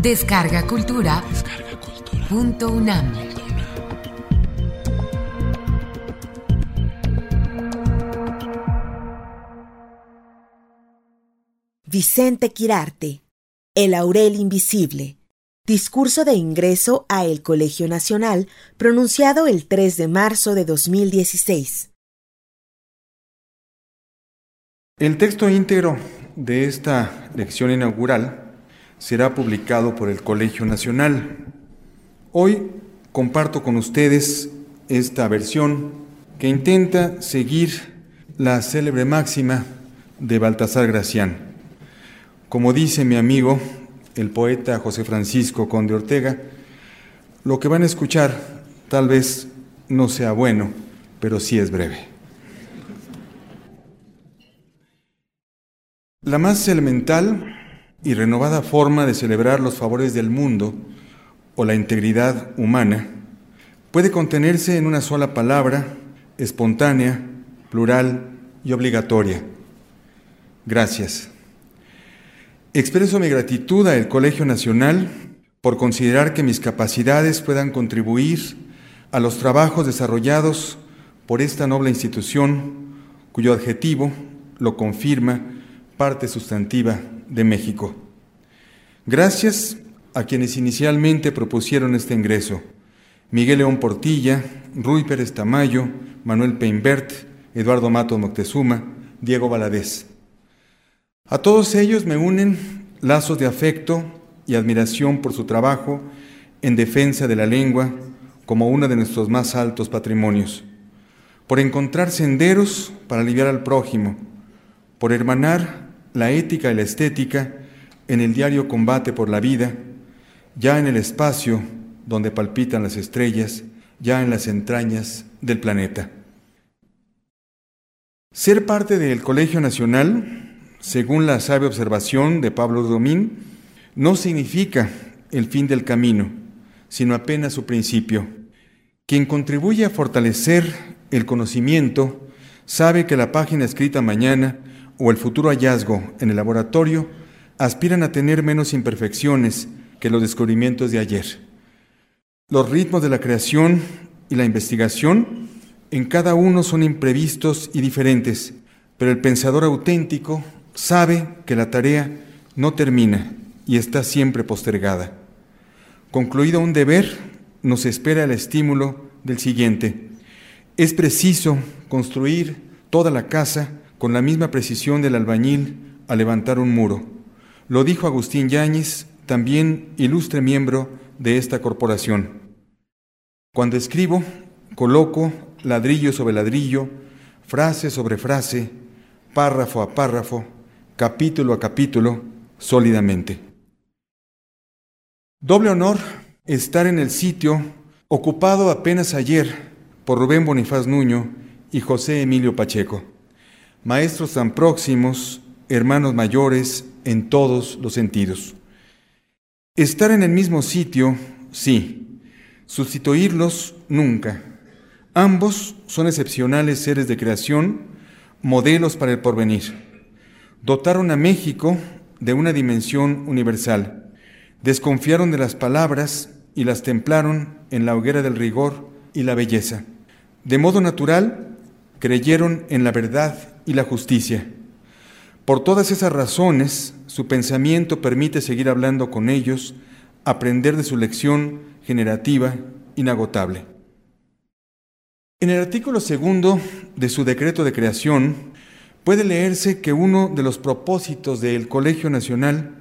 Descarga Cultura. Punto UNAM. Vicente Quirarte. El Aurel Invisible. Discurso de ingreso a el Colegio Nacional pronunciado el 3 de marzo de 2016. El texto íntegro de esta lección inaugural será publicado por el Colegio Nacional. Hoy comparto con ustedes esta versión que intenta seguir la célebre máxima de Baltasar Gracián. Como dice mi amigo, el poeta José Francisco Conde Ortega, lo que van a escuchar tal vez no sea bueno, pero sí es breve. La más elemental y renovada forma de celebrar los favores del mundo o la integridad humana puede contenerse en una sola palabra, espontánea, plural y obligatoria. Gracias. Expreso mi gratitud al Colegio Nacional por considerar que mis capacidades puedan contribuir a los trabajos desarrollados por esta noble institución, cuyo adjetivo lo confirma parte sustantiva de México. Gracias a quienes inicialmente propusieron este ingreso, Miguel León Portilla, Rui Pérez Tamayo, Manuel Peinbert, Eduardo Mato Moctezuma, Diego Valadez. A todos ellos me unen lazos de afecto y admiración por su trabajo en defensa de la lengua como uno de nuestros más altos patrimonios, por encontrar senderos para aliviar al prójimo, por hermanar la ética y la estética en el diario combate por la vida, ya en el espacio donde palpitan las estrellas, ya en las entrañas del planeta. Ser parte del Colegio Nacional según la sabia observación de Pablo Domín, no significa el fin del camino, sino apenas su principio. Quien contribuye a fortalecer el conocimiento sabe que la página escrita mañana o el futuro hallazgo en el laboratorio aspiran a tener menos imperfecciones que los descubrimientos de ayer. Los ritmos de la creación y la investigación en cada uno son imprevistos y diferentes, pero el pensador auténtico sabe que la tarea no termina y está siempre postergada. Concluido un deber, nos espera el estímulo del siguiente. Es preciso construir toda la casa con la misma precisión del albañil a levantar un muro. Lo dijo Agustín Yáñez, también ilustre miembro de esta corporación. Cuando escribo, coloco ladrillo sobre ladrillo, frase sobre frase, párrafo a párrafo, capítulo a capítulo, sólidamente. Doble honor estar en el sitio ocupado apenas ayer por Rubén Bonifaz Nuño y José Emilio Pacheco, maestros tan próximos, hermanos mayores en todos los sentidos. Estar en el mismo sitio, sí, sustituirlos nunca. Ambos son excepcionales seres de creación, modelos para el porvenir dotaron a México de una dimensión universal. Desconfiaron de las palabras y las templaron en la hoguera del rigor y la belleza. De modo natural, creyeron en la verdad y la justicia. Por todas esas razones, su pensamiento permite seguir hablando con ellos, aprender de su lección generativa inagotable. En el artículo segundo de su decreto de creación, puede leerse que uno de los propósitos del Colegio Nacional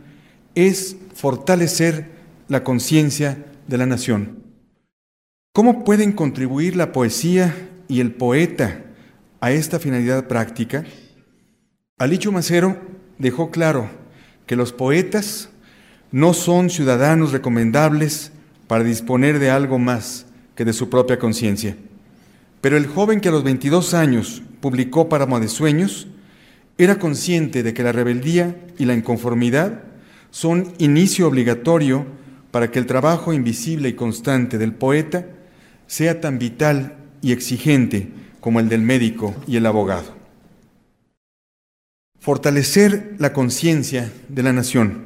es fortalecer la conciencia de la nación. ¿Cómo pueden contribuir la poesía y el poeta a esta finalidad práctica? Alicho Macero dejó claro que los poetas no son ciudadanos recomendables para disponer de algo más que de su propia conciencia. Pero el joven que a los 22 años publicó Páramo de Sueños era consciente de que la rebeldía y la inconformidad son inicio obligatorio para que el trabajo invisible y constante del poeta sea tan vital y exigente como el del médico y el abogado. Fortalecer la conciencia de la nación.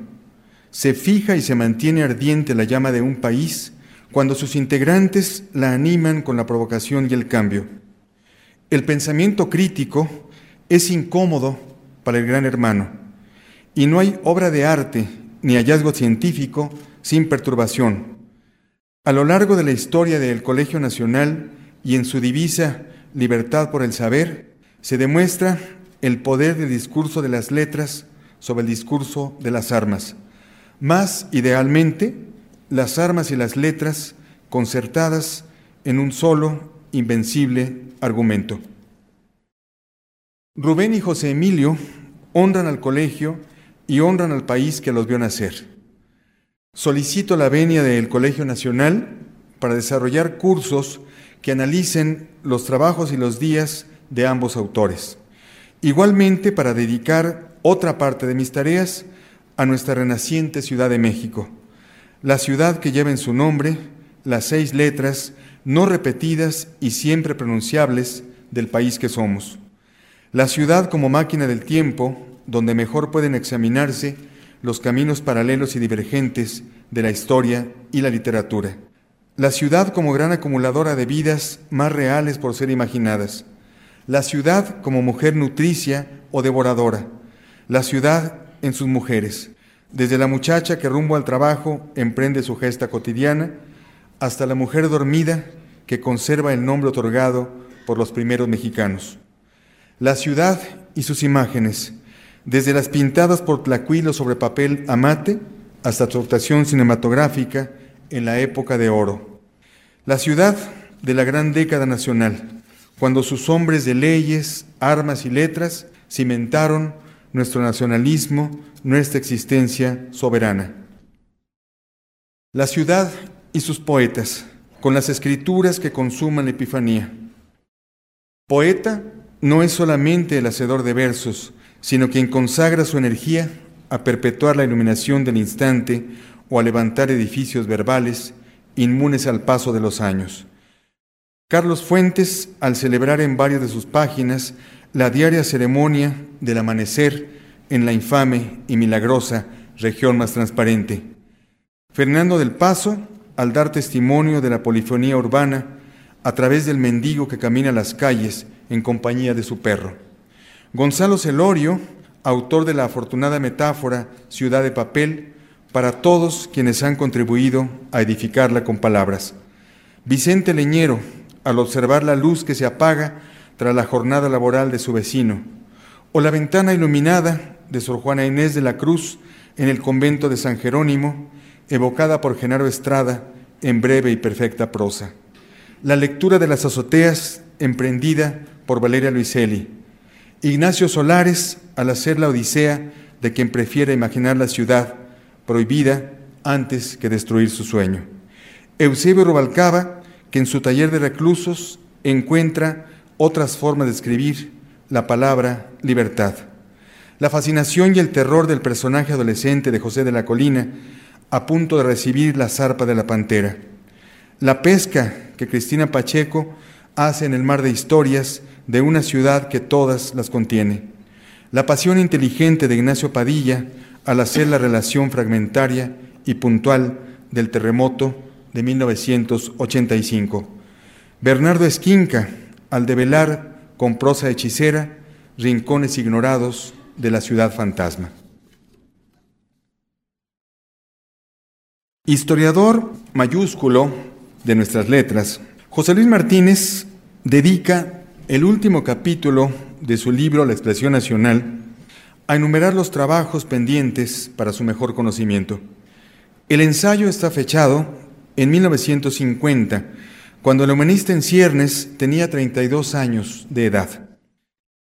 se fija y se mantiene ardiente la llama de un país cuando sus integrantes la animan con la provocación y el cambio. El pensamiento crítico es incómodo para el gran hermano y no hay obra de arte ni hallazgo científico sin perturbación. A lo largo de la historia del Colegio Nacional y en su divisa Libertad por el Saber, se demuestra el poder del discurso de las letras sobre el discurso de las armas. Más idealmente, las armas y las letras concertadas en un solo, invencible argumento. Rubén y José Emilio honran al colegio y honran al país que los vio nacer. Solicito la venia del Colegio Nacional para desarrollar cursos que analicen los trabajos y los días de ambos autores. Igualmente para dedicar otra parte de mis tareas a nuestra renaciente Ciudad de México, la ciudad que lleva en su nombre las seis letras no repetidas y siempre pronunciables del país que somos. La ciudad como máquina del tiempo, donde mejor pueden examinarse los caminos paralelos y divergentes de la historia y la literatura. La ciudad como gran acumuladora de vidas más reales por ser imaginadas la ciudad como mujer nutricia o devoradora, la ciudad en sus mujeres, desde la muchacha que rumbo al trabajo emprende su gesta cotidiana, hasta la mujer dormida que conserva el nombre otorgado por los primeros mexicanos. La ciudad y sus imágenes, desde las pintadas por Tlacuilo sobre papel amate hasta su actuación cinematográfica en la época de oro. La ciudad de la gran década nacional, cuando sus hombres de leyes, armas y letras cimentaron nuestro nacionalismo, nuestra existencia soberana. La ciudad y sus poetas, con las escrituras que consuman la Epifanía. Poeta no es solamente el hacedor de versos, sino quien consagra su energía a perpetuar la iluminación del instante o a levantar edificios verbales inmunes al paso de los años. Carlos Fuentes, al celebrar en varias de sus páginas la diaria ceremonia del amanecer en la infame y milagrosa región más transparente. Fernando del Paso, al dar testimonio de la polifonía urbana a través del mendigo que camina las calles en compañía de su perro. Gonzalo Celorio, autor de la afortunada metáfora Ciudad de Papel, para todos quienes han contribuido a edificarla con palabras. Vicente Leñero, al observar la luz que se apaga tras la jornada laboral de su vecino, o la ventana iluminada de Sor Juana Inés de la Cruz en el convento de San Jerónimo, evocada por Genaro Estrada en breve y perfecta prosa. La lectura de las azoteas emprendida por Valeria Luiselli. Ignacio Solares al hacer la odisea de quien prefiere imaginar la ciudad prohibida antes que destruir su sueño. Eusebio Rubalcaba que en su taller de reclusos encuentra otras formas de escribir la palabra libertad. La fascinación y el terror del personaje adolescente de José de la Colina a punto de recibir la zarpa de la pantera. La pesca que Cristina Pacheco hace en el mar de historias de una ciudad que todas las contiene. La pasión inteligente de Ignacio Padilla al hacer la relación fragmentaria y puntual del terremoto de 1985. Bernardo Esquinca, al develar con prosa hechicera rincones ignorados de la ciudad fantasma. Historiador mayúsculo de nuestras letras, José Luis Martínez dedica el último capítulo de su libro La expresión nacional a enumerar los trabajos pendientes para su mejor conocimiento. El ensayo está fechado en 1950, cuando el humanista en ciernes tenía 32 años de edad.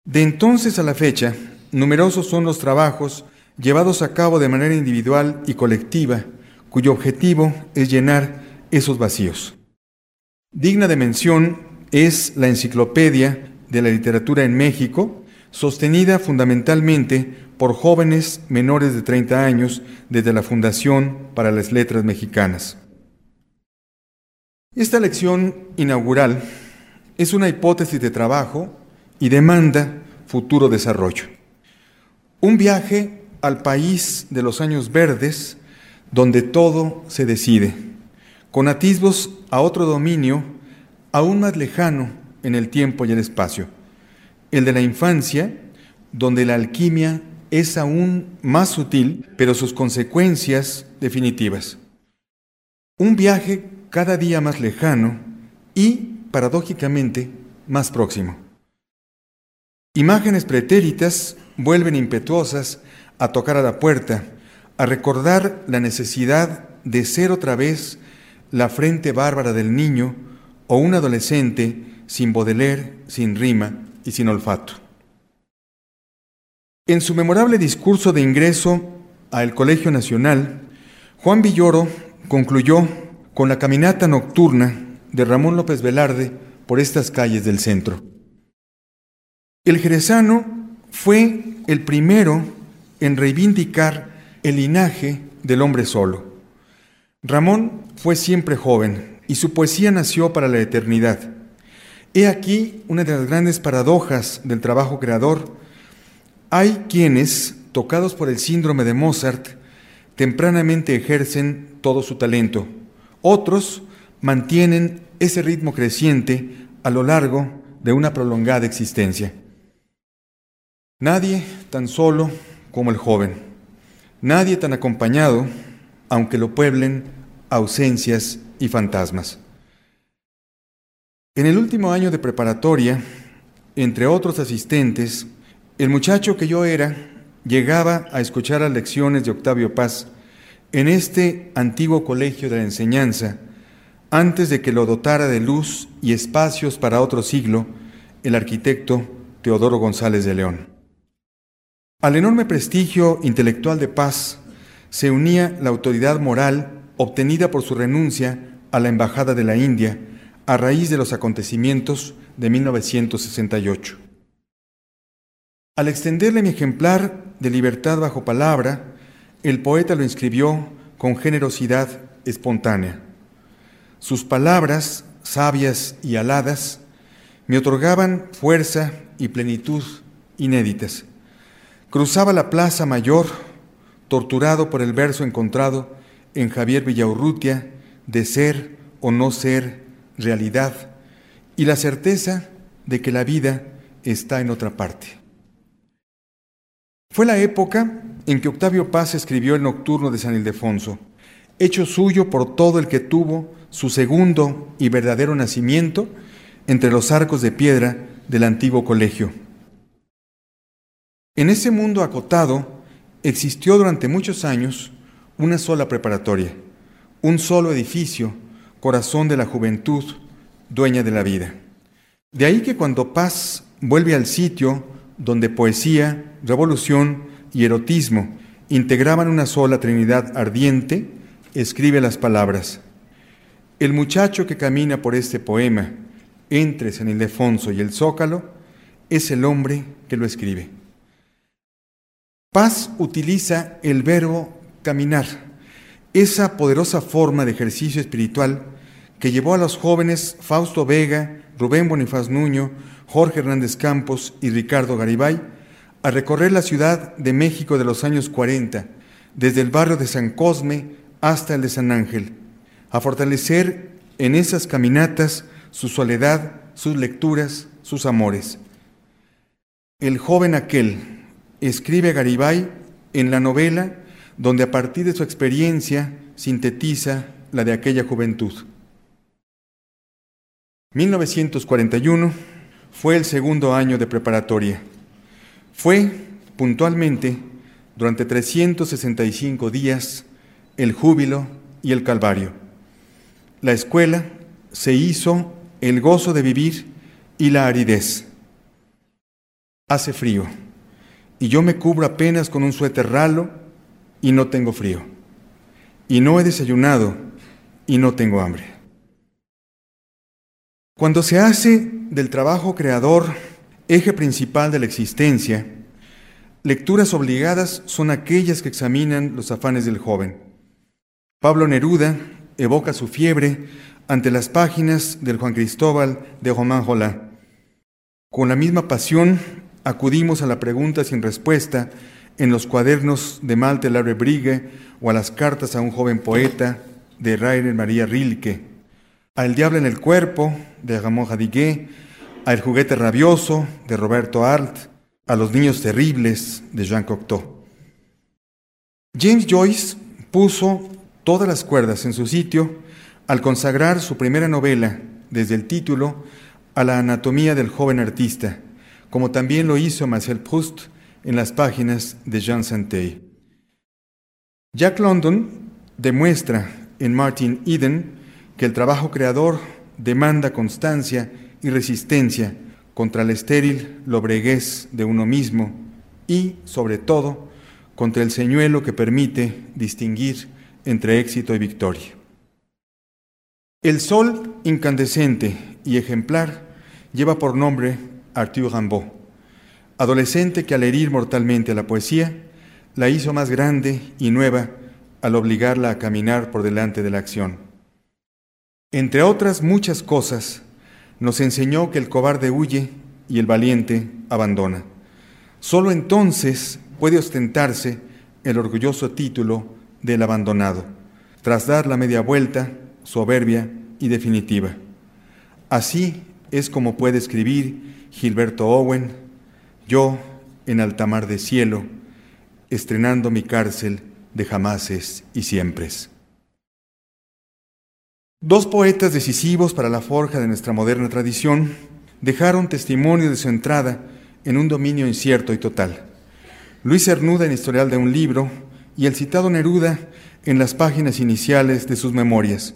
De entonces a la fecha, numerosos son los trabajos llevados a cabo de manera individual y colectiva, cuyo objetivo es llenar esos vacíos. Digna de mención es la Enciclopedia de la Literatura en México, sostenida fundamentalmente por jóvenes menores de 30 años desde la Fundación para las Letras Mexicanas. Esta lección inaugural es una hipótesis de trabajo y demanda futuro desarrollo. Un viaje al país de los años verdes donde todo se decide, con atisbos a otro dominio aún más lejano en el tiempo y el espacio, el de la infancia, donde la alquimia es aún más sutil, pero sus consecuencias definitivas. Un viaje cada día más lejano y, paradójicamente, más próximo. Imágenes pretéritas vuelven impetuosas a tocar a la puerta, a recordar la necesidad de ser otra vez la frente bárbara del niño o un adolescente sin Baudelaire, sin rima y sin olfato. En su memorable discurso de ingreso al Colegio Nacional, Juan Villoro concluyó con la caminata nocturna de Ramón López Velarde por estas calles del centro. El jerezano fue el primero en reivindicar el linaje del hombre solo. Ramón fue siempre joven y su poesía nació para la eternidad. He aquí una de las grandes paradojas del trabajo creador. Hay quienes, tocados por el síndrome de Mozart, tempranamente ejercen todo su talento. Otros mantienen ese ritmo creciente a lo largo de una prolongada existencia. Nadie tan solo como el joven, nadie tan acompañado, aunque lo pueblen ausencias y fantasmas. En el último año de preparatoria, entre otros asistentes, el muchacho que yo era llegaba a escuchar las lecciones de Octavio Paz en este antiguo colegio de la enseñanza, antes de que lo dotara de luz y espacios para otro siglo el arquitecto Teodoro González de León. Al enorme prestigio intelectual de paz se unía la autoridad moral obtenida por su renuncia a la Embajada de la India a raíz de los acontecimientos de 1968. Al extenderle mi ejemplar de Libertad bajo palabra, el poeta lo inscribió con generosidad espontánea. Sus palabras, sabias y aladas, me otorgaban fuerza y plenitud inéditas. Cruzaba la Plaza Mayor, torturado por el verso encontrado en Javier Villaurrutia de ser o no ser realidad y la certeza de que la vida está en otra parte. Fue la época en que Octavio Paz escribió el Nocturno de San Ildefonso, hecho suyo por todo el que tuvo su segundo y verdadero nacimiento entre los arcos de piedra del antiguo colegio. En ese mundo acotado existió durante muchos años una sola preparatoria, un solo edificio, corazón de la juventud, dueña de la vida. De ahí que cuando Paz vuelve al sitio donde poesía, revolución y erotismo integraban una sola trinidad ardiente, escribe las palabras. El muchacho que camina por este poema, entre San Ildefonso y el Zócalo, es el hombre que lo escribe. Paz utiliza el verbo caminar, esa poderosa forma de ejercicio espiritual que llevó a los jóvenes Fausto Vega, Rubén Bonifaz Nuño, Jorge Hernández Campos y Ricardo Garibay a recorrer la Ciudad de México de los años 40, desde el barrio de San Cosme hasta el de San Ángel, a fortalecer en esas caminatas su soledad, sus lecturas, sus amores. El joven aquel, escribe Garibay en la novela donde a partir de su experiencia sintetiza la de aquella juventud. 1941 fue el segundo año de preparatoria. Fue, puntualmente, durante 365 días, el júbilo y el calvario. La escuela se hizo el gozo de vivir y la aridez. Hace frío y yo me cubro apenas con un suéter ralo y no tengo frío. Y no he desayunado y no tengo hambre. Cuando se hace del trabajo creador eje principal de la existencia, lecturas obligadas son aquellas que examinan los afanes del joven. Pablo Neruda evoca su fiebre ante las páginas del Juan Cristóbal de Román Jolá. Con la misma pasión acudimos a la pregunta sin respuesta en los cuadernos de Malte Brigue o a las cartas a un joven poeta de Rainer María Rilke, a El diablo en el cuerpo de Ramón Jadiguet, a El juguete rabioso de Roberto Arlt, a Los niños terribles de Jean Cocteau. James Joyce puso todas las cuerdas en su sitio al consagrar su primera novela, desde el título, a la anatomía del joven artista, como también lo hizo Marcel Proust en las páginas de Jean Santey. Jack London demuestra en Martin Eden que el trabajo creador demanda constancia y resistencia contra el estéril lobreguez de uno mismo y, sobre todo, contra el señuelo que permite distinguir entre éxito y victoria. El sol incandescente y ejemplar lleva por nombre Arthur Rimbaud, adolescente que al herir mortalmente a la poesía, la hizo más grande y nueva al obligarla a caminar por delante de la acción. Entre otras muchas cosas, nos enseñó que el cobarde huye y el valiente abandona. Solo entonces puede ostentarse el orgulloso título del abandonado, tras dar la media vuelta, soberbia y definitiva. Así es como puede escribir Gilberto Owen, yo en alta mar de cielo, estrenando mi cárcel de jamases y siempres. Dos poetas decisivos para la forja de nuestra moderna tradición dejaron testimonio de su entrada en un dominio incierto y total. Luis Cernuda en Historial de un libro y el citado Neruda en las páginas iniciales de sus memorias.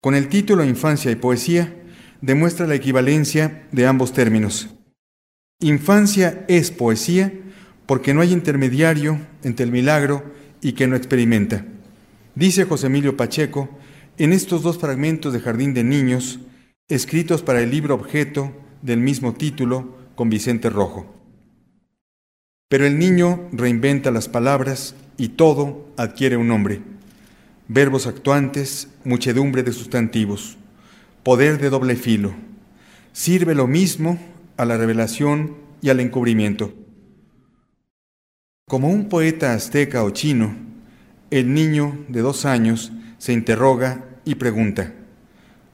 Con el título Infancia y Poesía demuestra la equivalencia de ambos términos. Infancia es poesía porque no hay intermediario entre el milagro y que no experimenta. Dice José Emilio Pacheco en estos dos fragmentos de Jardín de Niños, escritos para el libro objeto del mismo título con Vicente Rojo. Pero el niño reinventa las palabras y todo adquiere un nombre. Verbos actuantes, muchedumbre de sustantivos, poder de doble filo. Sirve lo mismo a la revelación y al encubrimiento. Como un poeta azteca o chino, el niño de dos años se interroga y pregunta,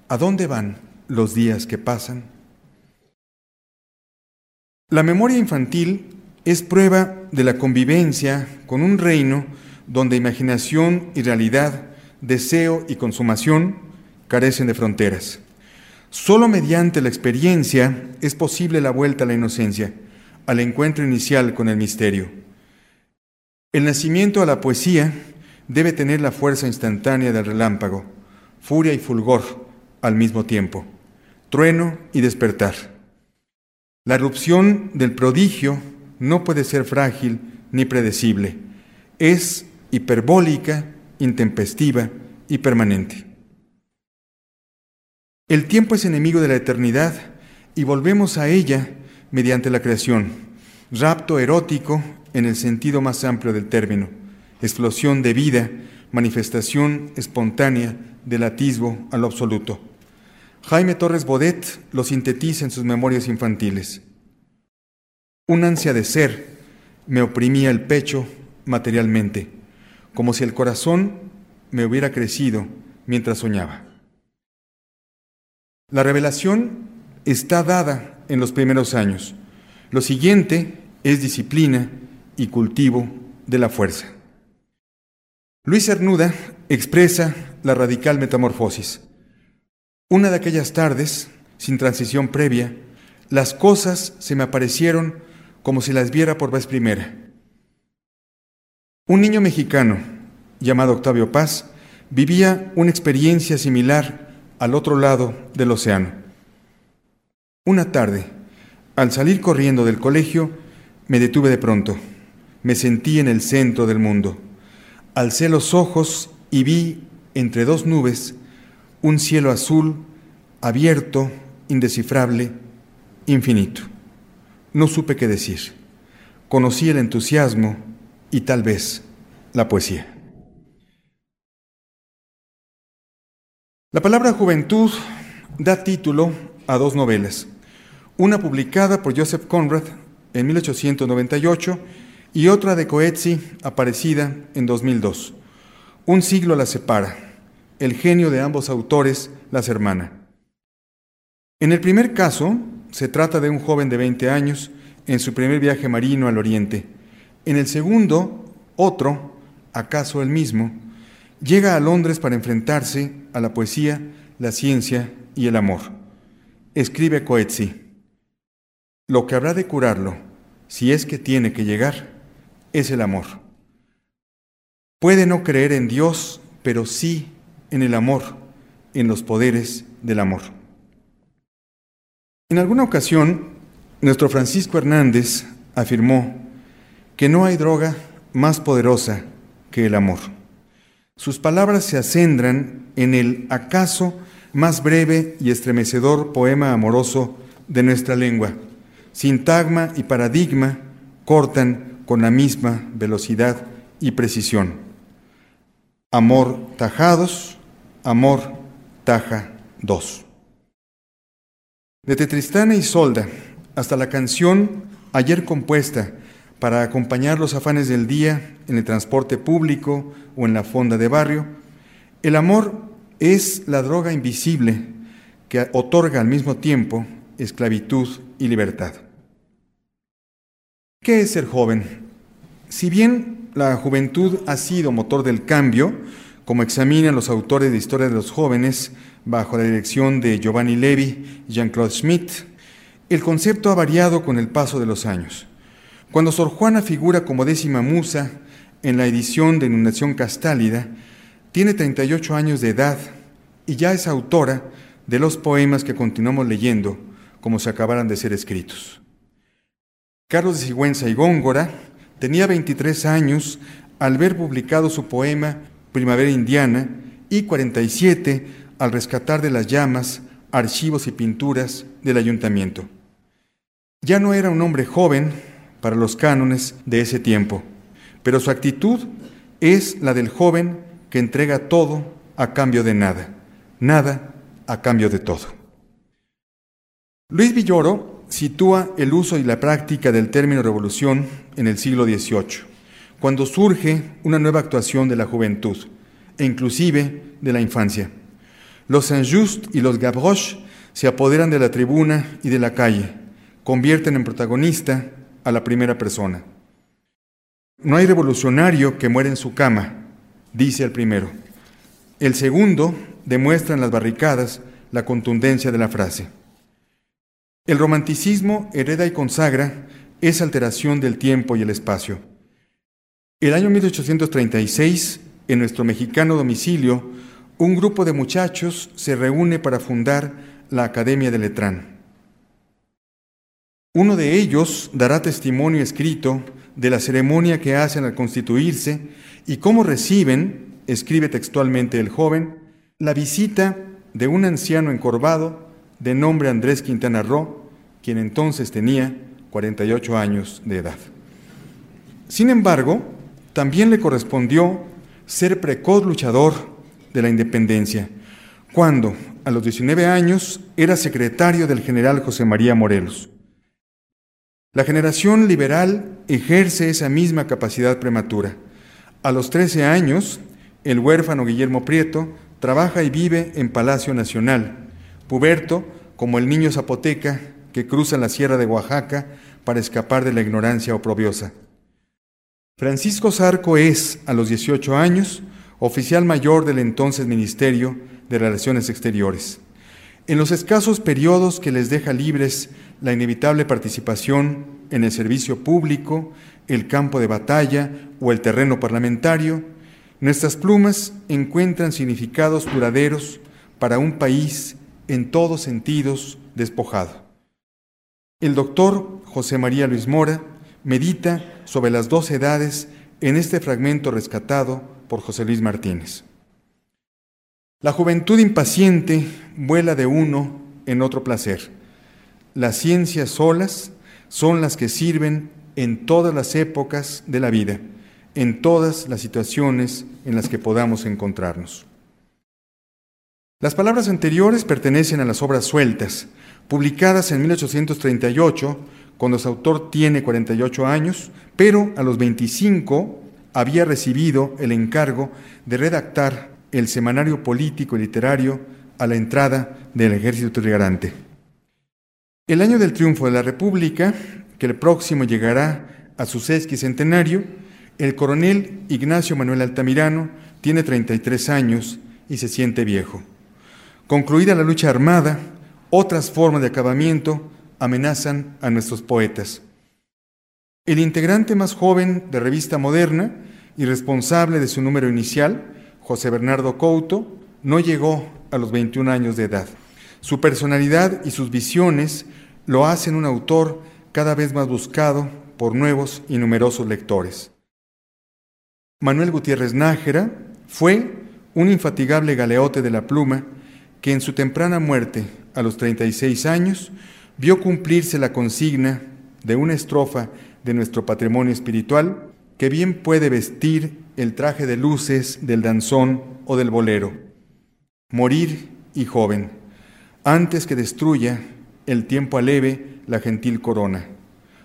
¿a dónde van los días que pasan? La memoria infantil es prueba de la convivencia con un reino donde imaginación y realidad, deseo y consumación carecen de fronteras. Solo mediante la experiencia es posible la vuelta a la inocencia, al encuentro inicial con el misterio. El nacimiento a la poesía debe tener la fuerza instantánea del relámpago, furia y fulgor al mismo tiempo, trueno y despertar. La erupción del prodigio no puede ser frágil ni predecible, es hiperbólica, intempestiva y permanente. El tiempo es enemigo de la eternidad y volvemos a ella mediante la creación, rapto erótico en el sentido más amplio del término, explosión de vida, manifestación espontánea del atisbo a lo absoluto. Jaime Torres Bodet lo sintetiza en sus memorias infantiles. Un ansia de ser me oprimía el pecho materialmente, como si el corazón me hubiera crecido mientras soñaba. La revelación está dada en los primeros años. Lo siguiente es disciplina y cultivo de la fuerza. Luis Cernuda expresa la radical metamorfosis. Una de aquellas tardes, sin transición previa, las cosas se me aparecieron como si las viera por vez primera. Un niño mexicano, llamado Octavio Paz, vivía una experiencia similar al otro lado del océano. Una tarde, al salir corriendo del colegio, me detuve de pronto. Me sentí en el centro del mundo. Alcé los ojos y vi entre dos nubes un cielo azul, abierto, indescifrable, infinito. No supe qué decir. Conocí el entusiasmo y tal vez la poesía. La palabra juventud da título a dos novelas, una publicada por Joseph Conrad en 1898 y otra de Coetzee, aparecida en 2002. Un siglo las separa. El genio de ambos autores las hermana. En el primer caso, se trata de un joven de 20 años en su primer viaje marino al oriente. En el segundo, otro, acaso el mismo, llega a Londres para enfrentarse a la poesía, la ciencia y el amor. Escribe Coetzee, lo que habrá de curarlo, si es que tiene que llegar, es el amor. Puede no creer en Dios, pero sí en el amor, en los poderes del amor. En alguna ocasión, nuestro Francisco Hernández afirmó que no hay droga más poderosa que el amor. Sus palabras se acendran en el acaso más breve y estremecedor poema amoroso de nuestra lengua. Sintagma y paradigma cortan con la misma velocidad y precisión. Amor tajados, amor taja dos. De Tetristana y Solda hasta la canción ayer compuesta para acompañar los afanes del día en el transporte público o en la fonda de barrio, el amor es la droga invisible que otorga al mismo tiempo esclavitud y libertad. ¿Qué es ser joven? Si bien la juventud ha sido motor del cambio, como examinan los autores de Historia de los Jóvenes bajo la dirección de Giovanni Levi y Jean-Claude Schmitt, el concepto ha variado con el paso de los años. Cuando Sor Juana figura como décima musa en la edición de Inundación Castálida, tiene 38 años de edad y ya es autora de los poemas que continuamos leyendo como si acabaran de ser escritos. Carlos de Sigüenza y Góngora tenía 23 años al ver publicado su poema Primavera Indiana y 47 al rescatar de las llamas archivos y pinturas del ayuntamiento. Ya no era un hombre joven, para los cánones de ese tiempo, pero su actitud es la del joven que entrega todo a cambio de nada, nada a cambio de todo. Luis Villoro sitúa el uso y la práctica del término revolución en el siglo XVIII, cuando surge una nueva actuación de la juventud, e inclusive de la infancia. Los Saint-Just y los Gavroche se apoderan de la tribuna y de la calle, convierten en protagonista a la primera persona. No hay revolucionario que muera en su cama, dice el primero. El segundo demuestra en las barricadas la contundencia de la frase. El romanticismo hereda y consagra esa alteración del tiempo y el espacio. El año 1836, en nuestro mexicano domicilio, un grupo de muchachos se reúne para fundar la Academia de Letrán. Uno de ellos dará testimonio escrito de la ceremonia que hacen al constituirse y cómo reciben, escribe textualmente el joven, la visita de un anciano encorvado de nombre Andrés Quintana Roo, quien entonces tenía 48 años de edad. Sin embargo, también le correspondió ser precoz luchador de la independencia, cuando, a los 19 años, era secretario del general José María Morelos. La generación liberal ejerce esa misma capacidad prematura. A los 13 años, el huérfano Guillermo Prieto trabaja y vive en Palacio Nacional, puberto como el niño zapoteca que cruza la sierra de Oaxaca para escapar de la ignorancia oprobiosa. Francisco Zarco es, a los 18 años, oficial mayor del entonces Ministerio de Relaciones Exteriores. En los escasos periodos que les deja libres la inevitable participación en el servicio público, el campo de batalla o el terreno parlamentario, nuestras plumas encuentran significados duraderos para un país en todos sentidos despojado. El doctor José María Luis Mora medita sobre las dos edades en este fragmento rescatado por José Luis Martínez. La juventud impaciente vuela de uno en otro placer las ciencias solas son las que sirven en todas las épocas de la vida, en todas las situaciones en las que podamos encontrarnos. Las palabras anteriores pertenecen a las obras sueltas, publicadas en 1838 cuando su autor tiene 48 años, pero a los 25 había recibido el encargo de redactar el semanario político y literario a la entrada del ejército trigarante. El año del triunfo de la República, que el próximo llegará a su sesquicentenario, el coronel Ignacio Manuel Altamirano tiene 33 años y se siente viejo. Concluida la lucha armada, otras formas de acabamiento amenazan a nuestros poetas. El integrante más joven de Revista Moderna y responsable de su número inicial, José Bernardo Couto, no llegó a los 21 años de edad. Su personalidad y sus visiones lo hacen un autor cada vez más buscado por nuevos y numerosos lectores. Manuel Gutiérrez Nájera fue un infatigable galeote de la pluma que en su temprana muerte, a los 36 años, vio cumplirse la consigna de una estrofa de nuestro patrimonio espiritual que bien puede vestir el traje de luces del danzón o del bolero. Morir y joven, antes que destruya el tiempo aleve la gentil corona.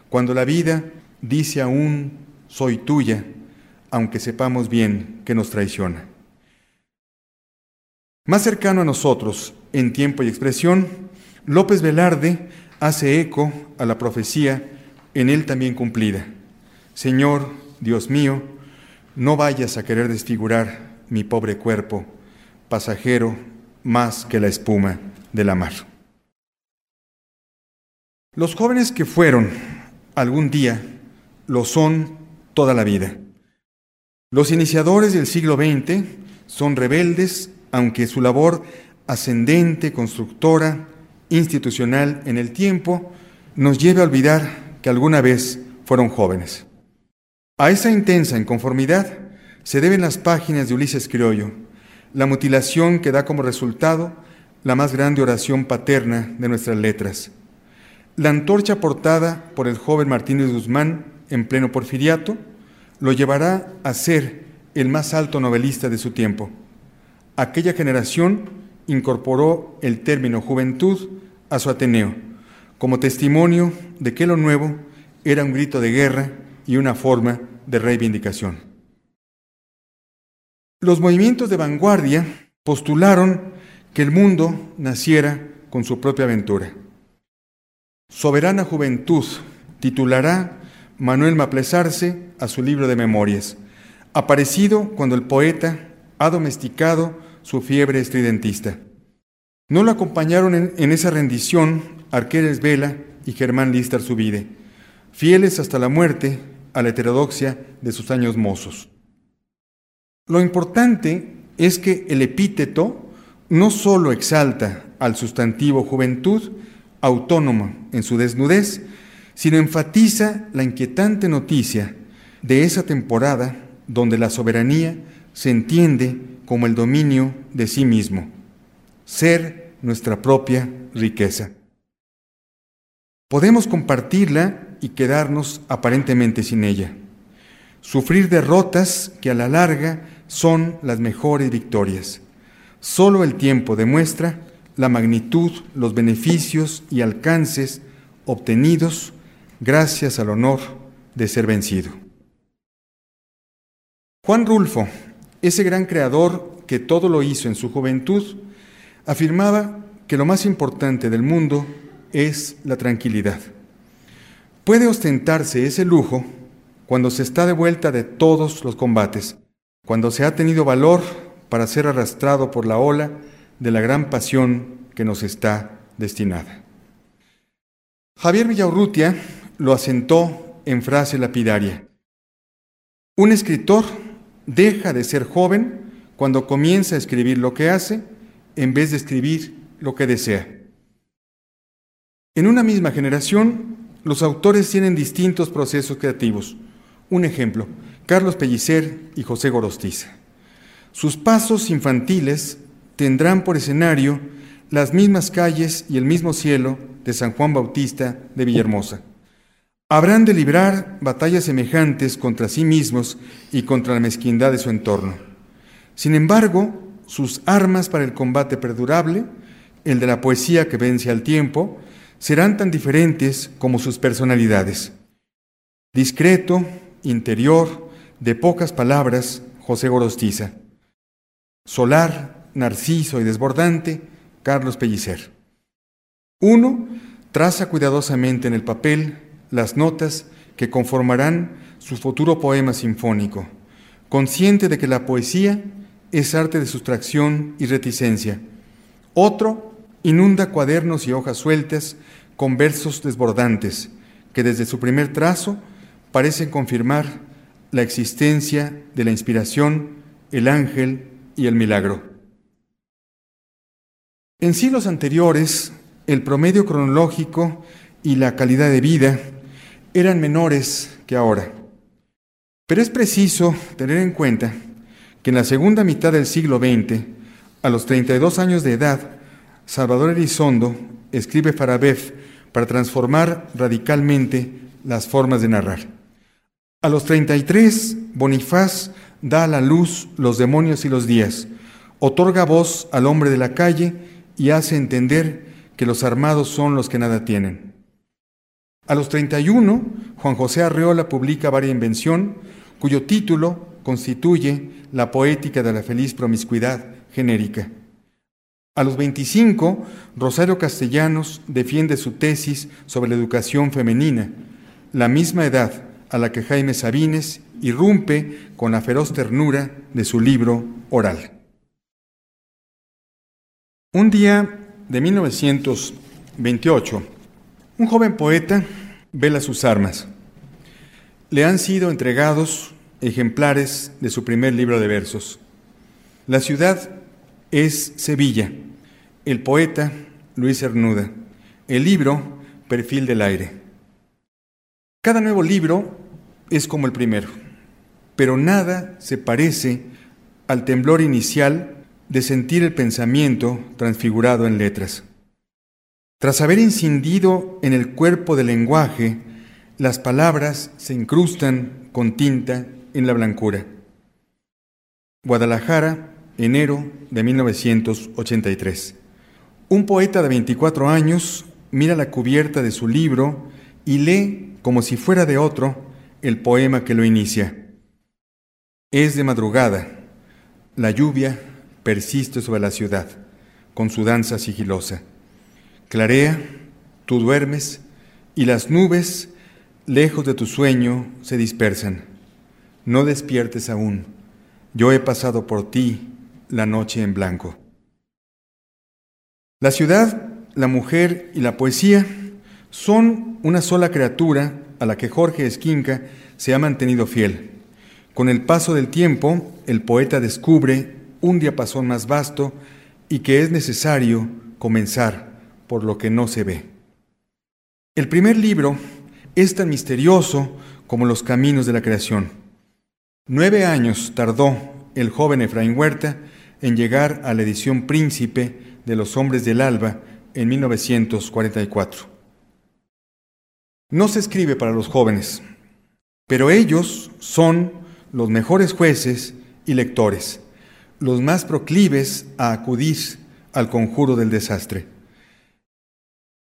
Cuando la vida dice aún soy tuya, aunque sepamos bien que nos traiciona. Más cercano a nosotros, en tiempo y expresión, López Velarde hace eco a la profecía en él también cumplida. Señor, Dios mío, no vayas a querer desfigurar mi pobre cuerpo, pasajero más que la espuma de la mar. Los jóvenes que fueron algún día lo son toda la vida. Los iniciadores del siglo XX son rebeldes, aunque su labor ascendente, constructora, institucional en el tiempo, nos lleve a olvidar que alguna vez fueron jóvenes. A esa intensa inconformidad se deben las páginas de Ulises Criollo, la mutilación que da como resultado la más grande oración paterna de nuestras letras. La antorcha portada por el joven Martínez Guzmán en pleno porfiriato, lo llevará a ser el más alto novelista de su tiempo. Aquella generación incorporó el término juventud a su Ateneo, como testimonio de que lo nuevo era un grito de guerra y una forma de reivindicación. Los movimientos de vanguardia postularon que el mundo naciera con su propia aventura. Soberana Juventud titulará Manuel Maplesarse a su libro de memorias, aparecido cuando el poeta ha domesticado su fiebre estridentista. No lo acompañaron en, esa rendición Arqueles Vela y Germán Listar Subide, fieles hasta la muerte a la heterodoxia de sus años mozos. Lo importante es que el epíteto no solo exalta al sustantivo juventud, autónoma en su desnudez, sino enfatiza la inquietante noticia de esa temporada donde la soberanía se entiende como el dominio de sí mismo, ser nuestra propia riqueza. Podemos compartirla y quedarnos aparentemente sin ella, sufrir derrotas que a la larga son las mejores victorias. Solo el tiempo demuestra la magnitud, los beneficios y alcances obtenidos gracias al honor de ser vencido. Juan Rulfo, ese gran creador que todo lo hizo en su juventud, afirmaba que lo más importante del mundo es la tranquilidad. Puede ostentarse ese lujo cuando se está de vuelta de todos los combates, cuando se ha tenido valor para ser arrastrado por la ola de la gran pasión que nos está destinada. Javier Villaurrutia lo asentó en frase lapidaria. Un escritor deja de ser joven cuando comienza a escribir lo que hace en vez de escribir lo que desea. En una misma generación, los autores tienen distintos procesos creativos. Un ejemplo, Carlos Pellicer y José Gorostiza. Sus pasos infantiles tendrán por escenario las mismas calles y el mismo cielo de San Juan Bautista de Villahermosa. Habrán de librar batallas semejantes contra sí mismos y contra la mezquindad de su entorno. Sin embargo, sus armas para el combate perdurable, el de la poesía que vence al tiempo, serán tan diferentes como sus personalidades. Discreto, interior, de pocas palabras, José Gorostiza. Solar, narciso y desbordante, Carlos Pellicer. Uno traza cuidadosamente en el papel las notas que conformarán su futuro poema sinfónico, consciente de que la poesía es arte de sustracción y reticencia. Otro inunda cuadernos y hojas sueltas con versos desbordantes que desde su primer trazo parecen confirmar la existencia de la inspiración, el ángel y el milagro. En siglos anteriores, el promedio cronológico y la calidad de vida eran menores que ahora. Pero es preciso tener en cuenta que en la segunda mitad del siglo XX, a los 32 años de edad, Salvador Elizondo escribe Farabef para transformar radicalmente las formas de narrar. A los 33, Bonifaz da a la luz los demonios y los días, otorga voz al hombre de la calle y hace entender que los armados son los que nada tienen. A los 31, Juan José Arreola publica Varia Invención, cuyo título constituye la poética de la feliz promiscuidad genérica. A los 25, Rosario Castellanos defiende su tesis sobre la educación femenina, la misma edad a la que Jaime Sabines irrumpe con la feroz ternura de su libro oral. Un día de 1928, un joven poeta vela sus armas. Le han sido entregados ejemplares de su primer libro de versos. La ciudad es Sevilla, el poeta Luis Cernuda, el libro Perfil del Aire. Cada nuevo libro es como el primero, pero nada se parece al temblor inicial de sentir el pensamiento transfigurado en letras. Tras haber incidido en el cuerpo del lenguaje, las palabras se incrustan con tinta en la blancura. Guadalajara, enero de 1983. Un poeta de 24 años mira la cubierta de su libro y lee, como si fuera de otro, el poema que lo inicia. Es de madrugada. La lluvia persiste sobre la ciudad, con su danza sigilosa. Clarea, tú duermes, y las nubes, lejos de tu sueño, se dispersan. No despiertes aún. Yo he pasado por ti la noche en blanco. La ciudad, la mujer y la poesía son una sola criatura a la que Jorge Esquinca se ha mantenido fiel. Con el paso del tiempo, el poeta descubre un diapasón más vasto y que es necesario comenzar por lo que no se ve. El primer libro es tan misterioso como los caminos de la creación. Nueve años tardó el joven Efraín Huerta en llegar a la edición príncipe de Los Hombres del Alba en 1944. No se escribe para los jóvenes, pero ellos son los mejores jueces y lectores, los más proclives a acudir al conjuro del desastre.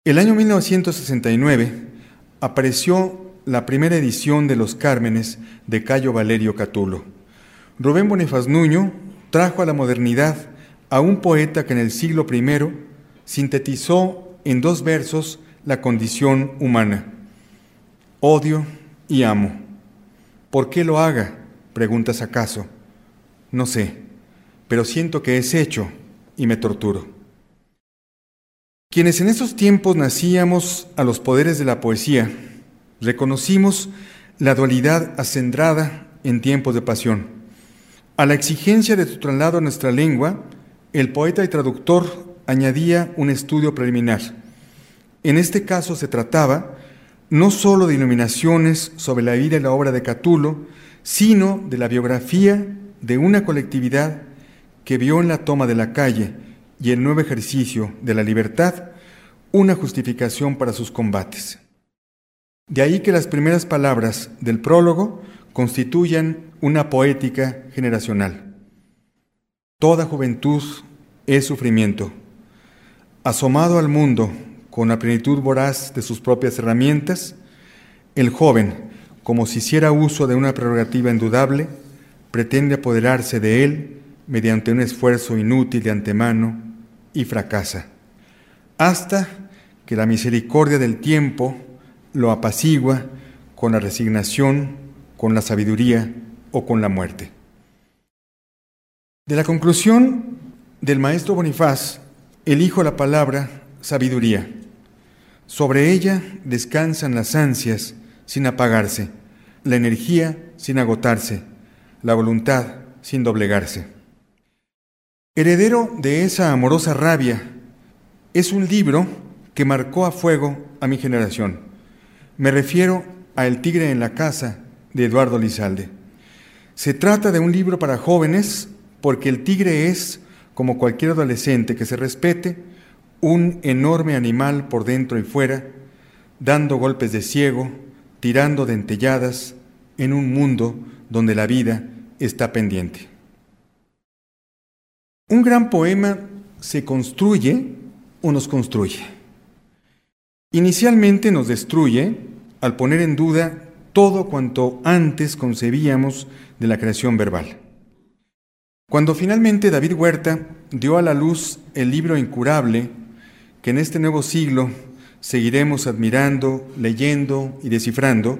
El año 1969 apareció la primera edición de Los Cármenes de Cayo Valerio Catulo. Rubén Bonifaz Nuño trajo a la modernidad a un poeta que en el siglo I sintetizó en dos versos la condición humana. Odio y amo. ¿Por qué lo haga? Preguntas acaso. No sé, pero siento que es hecho y me torturo. Quienes en esos tiempos nacíamos a los poderes de la poesía, reconocimos la dualidad acendrada en tiempos de pasión. A la exigencia de tu traslado a nuestra lengua, el poeta y traductor añadía un estudio preliminar. En este caso se trataba no sólo de iluminaciones sobre la vida y la obra de Catulo, sino de la biografía de una colectividad que vio en la toma de la calle y el nuevo ejercicio de la libertad una justificación para sus combates. De ahí que las primeras palabras del prólogo constituyan una poética generacional. Toda juventud es sufrimiento. Asomado al mundo con la plenitud voraz de sus propias herramientas, el joven, como si hiciera uso de una prerrogativa indudable, pretende apoderarse de él mediante un esfuerzo inútil de antemano y fracasa, hasta que la misericordia del tiempo lo apacigua con la resignación, con la sabiduría o con la muerte. De la conclusión del maestro Bonifaz, elijo la palabra sabiduría. Sobre ella descansan las ansias sin apagarse, la energía sin agotarse, la voluntad sin doblegarse. Heredero de esa amorosa rabia, es un libro que marcó a fuego a mi generación. Me refiero a El tigre en la casa de Eduardo Lizalde. Se trata de un libro para jóvenes porque el tigre es, como cualquier adolescente que se respete, un enorme animal por dentro y fuera, dando golpes de ciego, tirando dentelladas en un mundo donde la vida está pendiente. Un gran poema se construye o nos construye. Inicialmente nos destruye al poner en duda todo cuanto antes concebíamos de la creación verbal. Cuando finalmente David Huerta dio a la luz el libro incurable que en este nuevo siglo seguiremos admirando, leyendo y descifrando,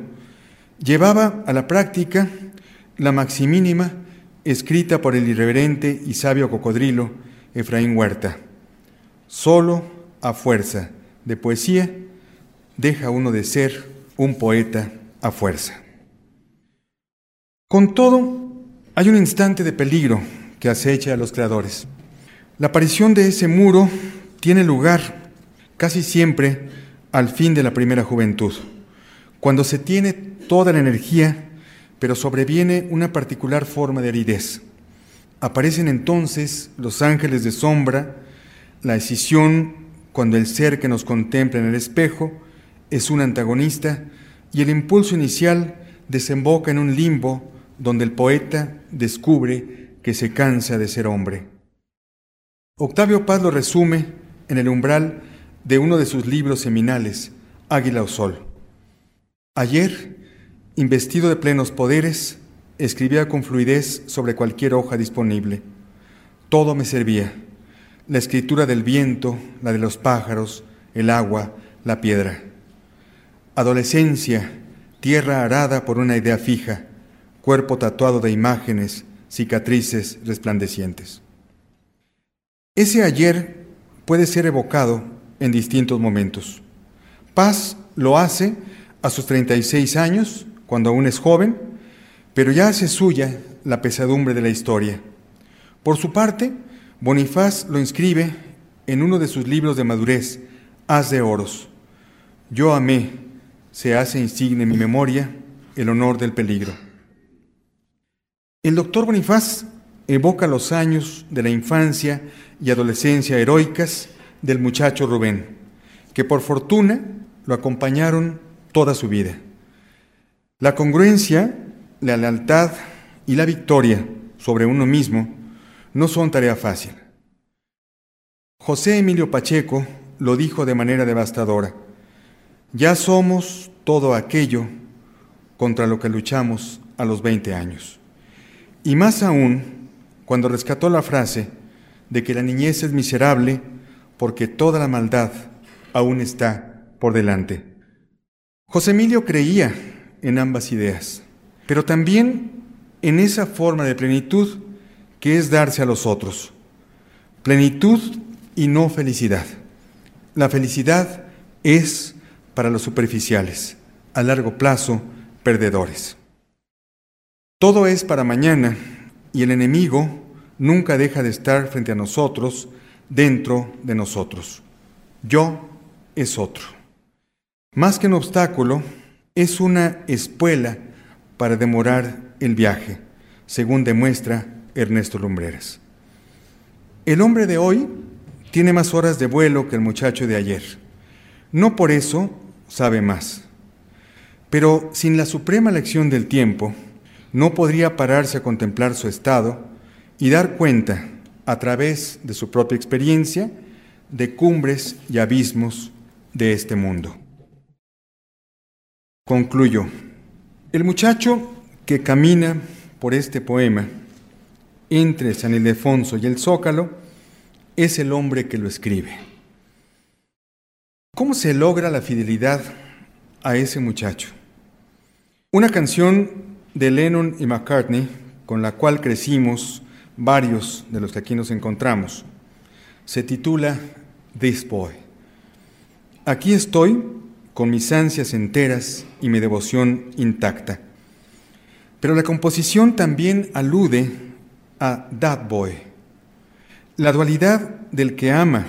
llevaba a la práctica la maximínima escrita por el irreverente y sabio cocodrilo Efraín Huerta. Solo a fuerza de poesía deja uno de ser un poeta a fuerza. Con todo, hay un instante de peligro que acecha a los creadores. La aparición de ese muro tiene lugar casi siempre al fin de la primera juventud, cuando se tiene toda la energía, pero sobreviene una particular forma de aridez. Aparecen entonces los ángeles de sombra, la escisión cuando el ser que nos contempla en el espejo es un antagonista y el impulso inicial desemboca en un limbo donde el poeta descubre que se cansa de ser hombre. Octavio Paz lo resume en el umbral de uno de sus libros seminales, Águila o Sol. Ayer, investido de plenos poderes, escribía con fluidez sobre cualquier hoja disponible. Todo me servía, la escritura del viento, la de los pájaros, el agua, la piedra. Adolescencia, tierra arada por una idea fija, cuerpo tatuado de imágenes, cicatrices resplandecientes. Ese ayer puede ser evocado en distintos momentos. Paz lo hace a sus 36 años, cuando aún es joven, pero ya hace suya la pesadumbre de la historia. Por su parte, Bonifaz lo inscribe en uno de sus libros de madurez, Haz de Oros. Yo amé, se hace insigne en mi memoria el honor del peligro. El doctor Bonifaz evoca los años de la infancia y adolescencia heroicas del muchacho Rubén, que por fortuna lo acompañaron toda su vida. La congruencia, la lealtad y la victoria sobre uno mismo no son tarea fácil. José Emilio Pacheco lo dijo de manera devastadora. Ya somos todo aquello contra lo que luchamos a los 20 años. Y más aún cuando rescató la frase de que la niñez es miserable porque toda la maldad aún está por delante. José Emilio creía en ambas ideas, pero también en esa forma de plenitud que es darse a los otros. Plenitud y no felicidad. La felicidad es para los superficiales, a largo plazo, perdedores. Todo es para mañana y el enemigo nunca deja de estar frente a nosotros, dentro de nosotros. Yo es otro. Más que un obstáculo, es una espuela para demorar el viaje, según demuestra Ernesto Lumbreras. El hombre de hoy tiene más horas de vuelo que el muchacho de ayer. No por eso sabe más. Pero sin la suprema lección del tiempo, no podría pararse a contemplar su estado y dar cuenta, a través de su propia experiencia, de cumbres y abismos de este mundo. Concluyo. El muchacho que camina por este poema entre San Ildefonso y el Zócalo es el hombre que lo escribe. ¿Cómo se logra la fidelidad a ese muchacho? Una canción de Lennon y McCartney, con la cual crecimos varios de los que aquí nos encontramos, se titula This Boy. Aquí estoy con mis ansias enteras y mi devoción intacta. Pero la composición también alude a That Boy. La dualidad del que ama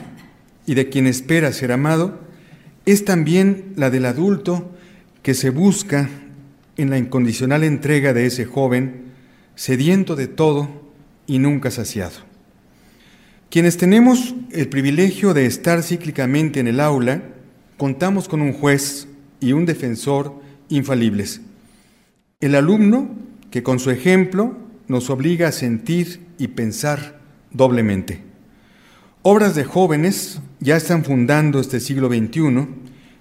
y de quien espera ser amado es también la del adulto que se busca en la incondicional entrega de ese joven, sediento de todo y nunca saciado. Quienes tenemos el privilegio de estar cíclicamente en el aula, contamos con un juez y un defensor infalibles. El alumno que con su ejemplo nos obliga a sentir y pensar doblemente. Obras de jóvenes ya están fundando este siglo XXI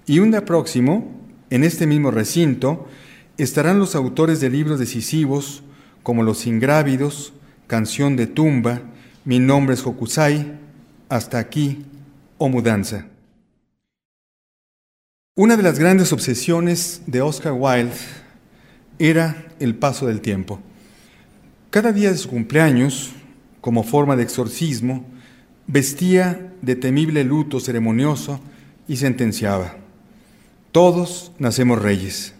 y un día próximo, en este mismo recinto, estarán los autores de libros decisivos como Los Ingrávidos, Canción de Tumba, Mi nombre es Hokusai, Hasta aquí o Mudanza. Una de las grandes obsesiones de Oscar Wilde era el paso del tiempo. Cada día de su cumpleaños, como forma de exorcismo, vestía de temible luto ceremonioso y sentenciaba, todos nacemos reyes,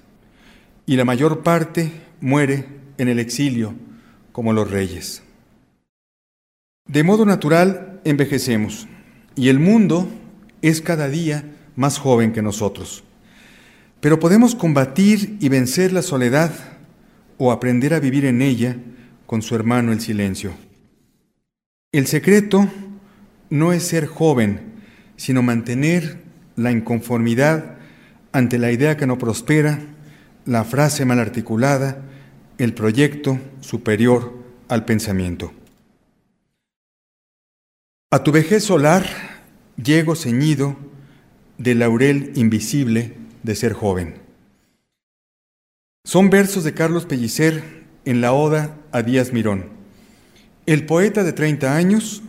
y la mayor parte muere en el exilio como los reyes. De modo natural envejecemos, y el mundo es cada día más joven que nosotros. Pero podemos combatir y vencer la soledad o aprender a vivir en ella con su hermano el silencio. El secreto no es ser joven, sino mantener la inconformidad ante la idea que no prospera, la frase mal articulada, el proyecto superior al pensamiento. A tu vejez solar llego ceñido del laurel invisible de ser joven. Son versos de Carlos Pellicer en la Oda a Díaz Mirón. El poeta de 30 años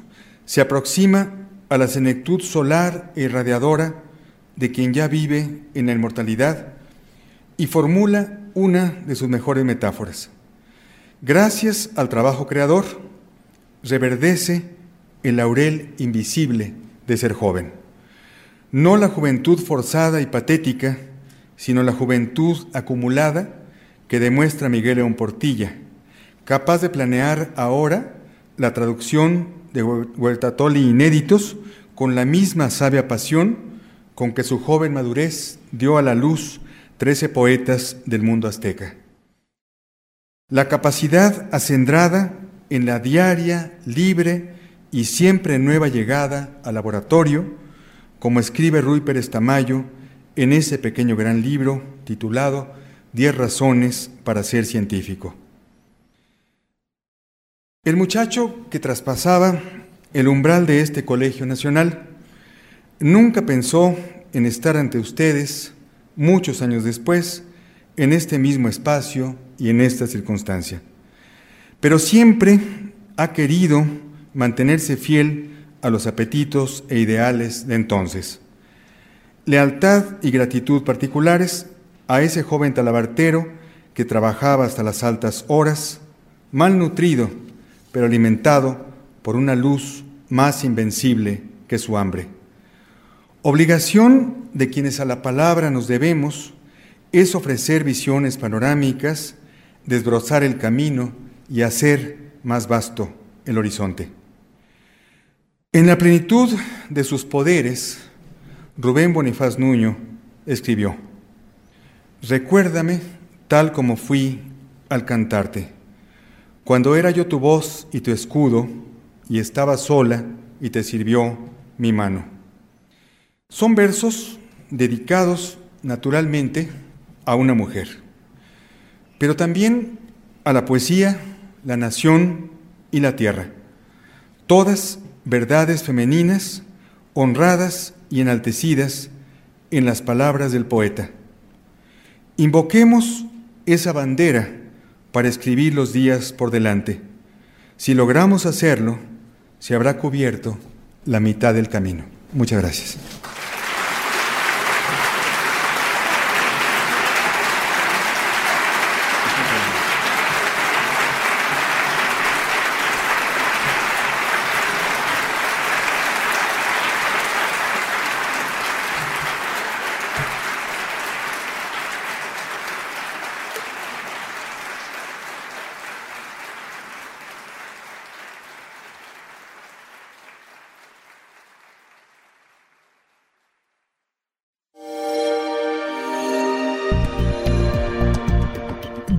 se aproxima a la senectud solar e irradiadora de quien ya vive en la inmortalidad y formula una de sus mejores metáforas. Gracias al trabajo creador, reverdece el laurel invisible de ser joven. No la juventud forzada y patética, sino la juventud acumulada que demuestra Miguel León Portilla, capaz de planear ahora la traducción de Huertatoli inéditos con la misma sabia pasión con que su joven madurez dio a la luz trece poetas del mundo azteca. La capacidad acendrada en la diaria, libre y siempre nueva llegada al laboratorio, como escribe Rui Pérez Tamayo en ese pequeño gran libro titulado Diez razones para ser científico. El muchacho que traspasaba el umbral de este colegio nacional nunca pensó en estar ante ustedes muchos años después, en este mismo espacio y en esta circunstancia. Pero siempre ha querido mantenerse fiel a los apetitos e ideales de entonces. Lealtad y gratitud particulares a ese joven talabartero que trabajaba hasta las altas horas, mal nutrido, pero alimentado por una luz más invencible que su hambre. Obligación de quienes a la palabra nos debemos es ofrecer visiones panorámicas, desbrozar el camino y hacer más vasto el horizonte. En la plenitud de sus poderes, Rubén Bonifaz Nuño escribió, Recuérdame tal como fui al cantarte, cuando era yo tu voz y tu escudo, y estaba sola y te sirvió mi mano. Son versos dedicados naturalmente a una mujer, pero también a la poesía, la nación y la tierra, todas verdades femeninas honradas y enaltecidas en las palabras del poeta. Invoquemos esa bandera para escribir los días por delante. Si logramos hacerlo, se habrá cubierto la mitad del camino. Muchas gracias.